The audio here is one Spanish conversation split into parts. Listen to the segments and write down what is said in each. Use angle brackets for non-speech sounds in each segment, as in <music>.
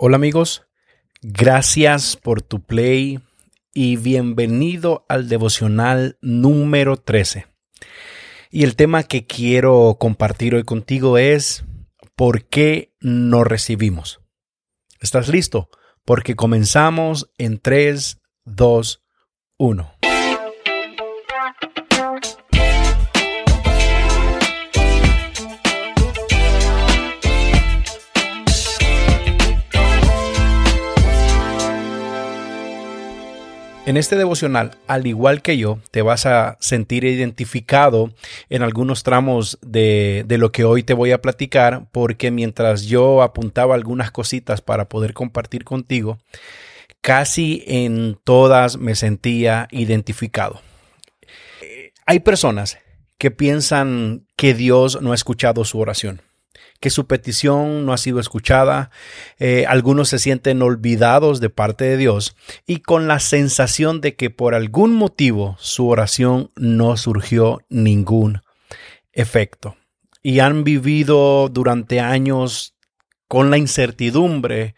Hola amigos, gracias por tu play y bienvenido al devocional número 13. Y el tema que quiero compartir hoy contigo es ¿por qué no recibimos? ¿Estás listo? Porque comenzamos en 3, 2, 1. En este devocional, al igual que yo, te vas a sentir identificado en algunos tramos de, de, lo que hoy te voy a platicar, porque mientras yo apuntaba algunas cositas para poder compartir contigo, casi en todas me sentía identificado. Hay personas que piensan que Dios no ha escuchado su oración que su petición no ha sido escuchada, eh, algunos se sienten olvidados de parte de Dios y con la sensación de que por algún motivo su oración no surgió ningún efecto. Y han vivido durante años con la incertidumbre,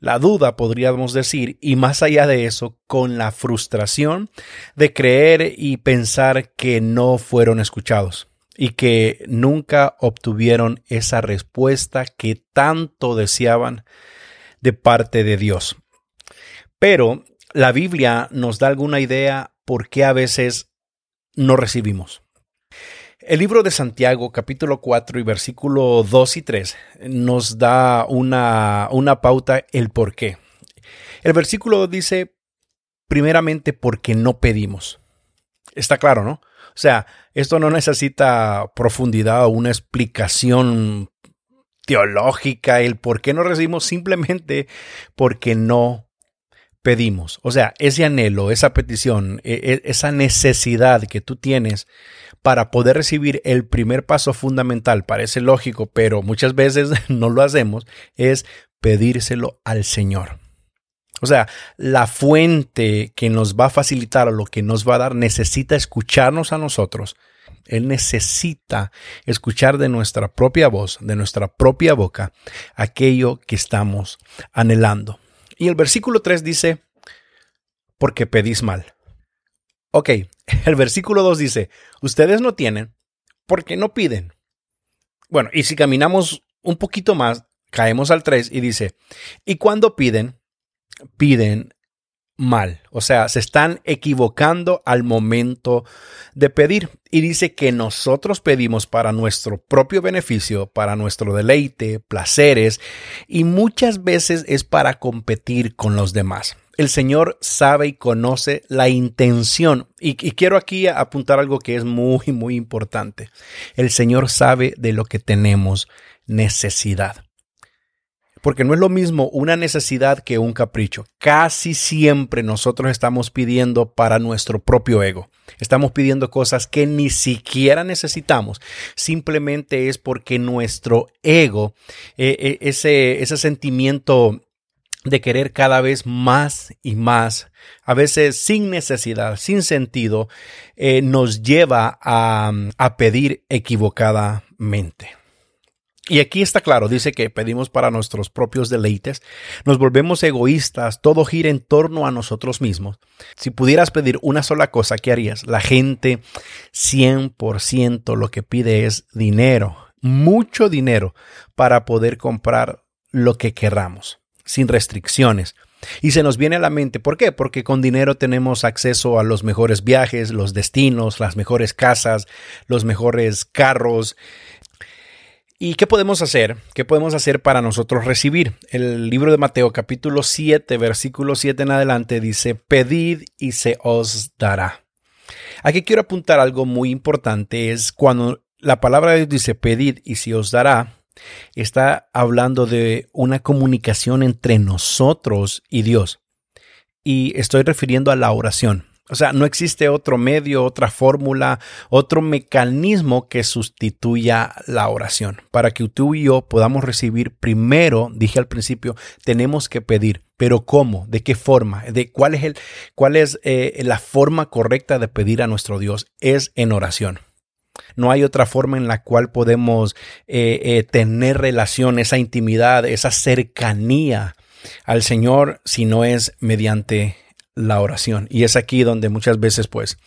la duda, podríamos decir, y más allá de eso, con la frustración de creer y pensar que no fueron escuchados y que nunca obtuvieron esa respuesta que tanto deseaban de parte de Dios. Pero la Biblia nos da alguna idea por qué a veces no recibimos. El libro de Santiago, capítulo 4 y versículo 2 y 3, nos da una, una pauta el por qué. El versículo dice, primeramente, porque no pedimos. Está claro, ¿no? O sea, esto no necesita profundidad o una explicación teológica, el por qué no recibimos simplemente porque no pedimos. O sea, ese anhelo, esa petición, e, e, esa necesidad que tú tienes para poder recibir el primer paso fundamental, parece lógico, pero muchas veces <laughs> no lo hacemos, es pedírselo al Señor. O sea, la fuente que nos va a facilitar o lo que nos va a dar necesita escucharnos a nosotros. Él necesita escuchar de nuestra propia voz, de nuestra propia boca, aquello que estamos anhelando. Y el versículo 3 dice, porque pedís mal. Ok, <laughs> el versículo 2 dice, ustedes no tienen porque no piden. Bueno, y si caminamos un poquito más, caemos al 3 y dice, y cuando piden, piden mal, o sea, se están equivocando al momento de pedir. Y dice que nosotros pedimos para nuestro propio beneficio, para nuestro deleite, placeres, y muchas veces es para competir con los demás. El Señor sabe y conoce la intención. Y, quiero aquí apuntar algo que es muy, muy importante. El Señor sabe de lo que tenemos necesidad porque no es lo mismo una necesidad que un capricho. Casi siempre nosotros estamos pidiendo para nuestro propio ego. Estamos pidiendo cosas que ni siquiera necesitamos. Simplemente es porque nuestro ego, eh, eh, ese, ese sentimiento de querer cada vez más y más, a veces sin necesidad, sin sentido, eh, nos lleva a, a pedir equivocadamente. Y aquí está claro, dice que pedimos para nuestros propios deleites, nos volvemos egoístas, todo gira en torno a nosotros mismos. Si pudieras pedir una sola cosa, ¿qué harías? La gente 100% lo que pide es dinero, mucho dinero para poder comprar lo que querramos, sin restricciones. Y se nos viene a la mente, ¿por qué? Porque con dinero tenemos acceso a los mejores viajes, los destinos, las mejores casas, los mejores carros, ¿Y qué podemos hacer? ¿Qué podemos hacer para nosotros recibir? El libro de Mateo capítulo 7, versículo 7 en adelante dice, pedid y se os dará. Aquí quiero apuntar algo muy importante, es cuando la palabra de Dios dice pedid y se os dará, está hablando de una comunicación entre nosotros y Dios. Y estoy refiriendo a la oración. O sea, no existe otro medio, otra fórmula, otro mecanismo que sustituya la oración. Para que tú y yo podamos recibir primero, dije al principio, tenemos que pedir. Pero ¿cómo? ¿De qué forma? ¿De cuál es, el, cuál es eh, la forma correcta de pedir a nuestro Dios? Es en oración. No hay otra forma en la cual podemos eh, eh, tener relación, esa intimidad, esa cercanía al Señor si no es mediante la oración. Y es aquí donde muchas veces pues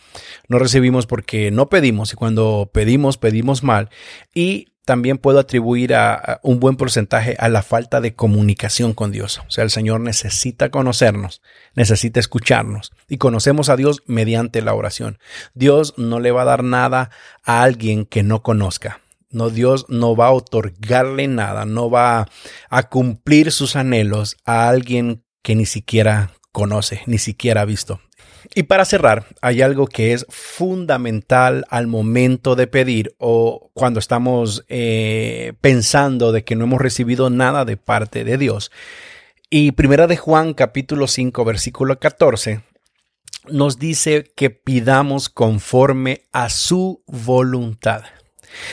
no recibimos porque no pedimos y cuando pedimos pedimos mal y también puedo atribuir a, un buen porcentaje a la falta de comunicación con Dios. O sea, el Señor necesita conocernos, necesita escucharnos y conocemos a Dios mediante la oración. Dios no le va a dar nada a alguien que no conozca. No, Dios no va a otorgarle nada, no va a cumplir sus anhelos a alguien que ni siquiera conoce, ni siquiera ha visto. Y para cerrar, hay algo que es fundamental al momento de pedir o cuando estamos eh, pensando de que no hemos recibido nada de parte de Dios. Y primera de Juan capítulo 5 versículo 14 nos dice que pidamos conforme a su voluntad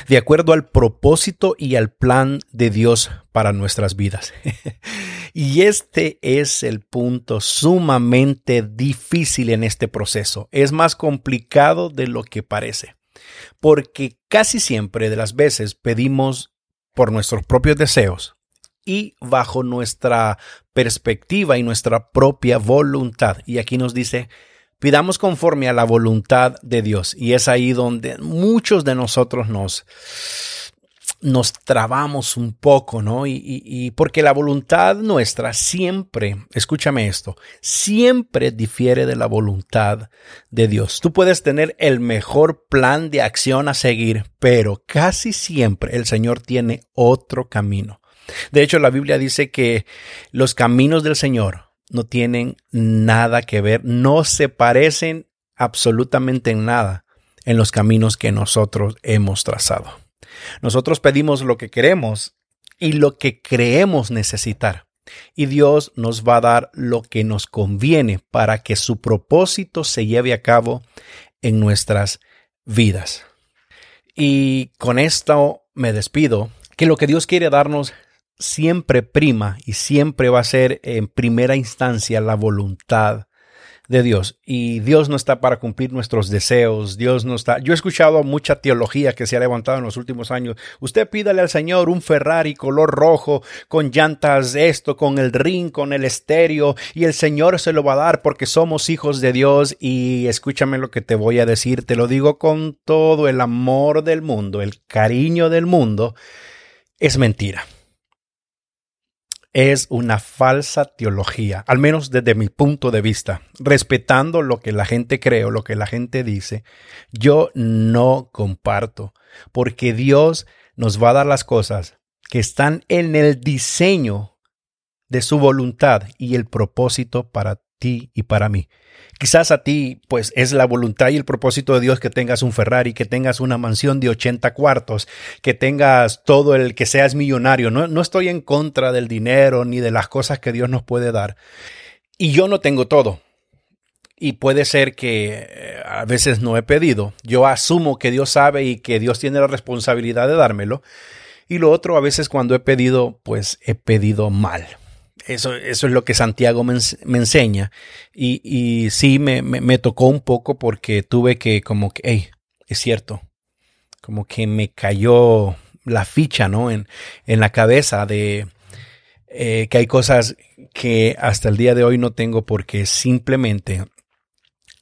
de acuerdo al propósito y al plan de Dios para nuestras vidas. <laughs> y este es el punto sumamente difícil en este proceso. Es más complicado de lo que parece, porque casi siempre de las veces pedimos por nuestros propios deseos y bajo nuestra perspectiva y nuestra propia voluntad. Y aquí nos dice, Pidamos conforme a la voluntad de Dios. Y es ahí donde muchos de nosotros nos, nos trabamos un poco, ¿no? Y, porque la voluntad nuestra siempre, escúchame esto, siempre difiere de la voluntad de Dios. Tú puedes tener el mejor plan de acción a seguir, pero casi siempre el Señor tiene otro camino. De hecho, la Biblia dice que los caminos del Señor no tienen nada que ver, no se parecen absolutamente en nada en los caminos que nosotros hemos trazado. Nosotros pedimos lo que queremos y lo que creemos necesitar. Y Dios nos va a dar lo que nos conviene para que su propósito se lleve a cabo en nuestras vidas. Y con esto me despido, que lo que Dios quiere darnos siempre prima y siempre va a ser en primera instancia la voluntad de Dios. Y Dios no está para cumplir nuestros deseos. Dios no está. Yo he escuchado mucha teología que se ha levantado en los últimos años. Usted pídale al Señor un Ferrari color rojo con llantas esto, con el ring, con el estéreo y el Señor se lo va a dar porque somos hijos de Dios. Y escúchame lo que te voy a decir. Te lo digo con todo el amor del mundo, el cariño del mundo. Es mentira es una falsa teología, al menos desde mi punto de vista. Respetando lo que la gente cree o lo que la gente dice, yo no comparto, porque Dios nos va a dar las cosas que están en el diseño de su voluntad y el propósito para ti y para mí. Quizás a ti, pues es la voluntad y el propósito de Dios que tengas un Ferrari, que tengas una mansión de 80 cuartos, que tengas todo el que seas millonario. No, no estoy en contra del dinero ni de las cosas que Dios nos puede dar. Y yo no tengo todo. Y puede ser que eh, a veces no he pedido. Yo asumo que Dios sabe y que Dios tiene la responsabilidad de dármelo. Y lo otro, a veces cuando he pedido, pues he pedido mal. Eso, eso es lo que Santiago me, enseña. Y, y sí, me, me, tocó un poco porque tuve que como que, hey, es cierto, como que me cayó la ficha, ¿no? En, en la cabeza de eh, que hay cosas que hasta el día de hoy no tengo porque simplemente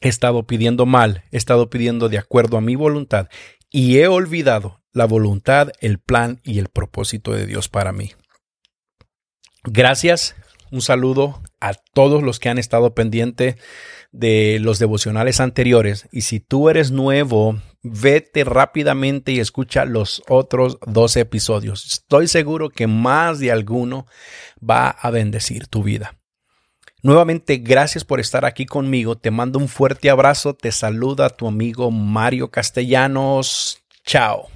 he estado pidiendo mal, he estado pidiendo de acuerdo a mi voluntad y he olvidado la voluntad, el plan y el propósito de Dios para mí. Gracias, un saludo a todos los que han estado pendientes de los devocionales anteriores. Y si tú eres nuevo, vete rápidamente y escucha los otros dos episodios. Estoy seguro que más de alguno va a bendecir tu vida. Nuevamente, gracias por estar aquí conmigo. Te mando un fuerte abrazo. Te saluda tu amigo Mario Castellanos. Chao.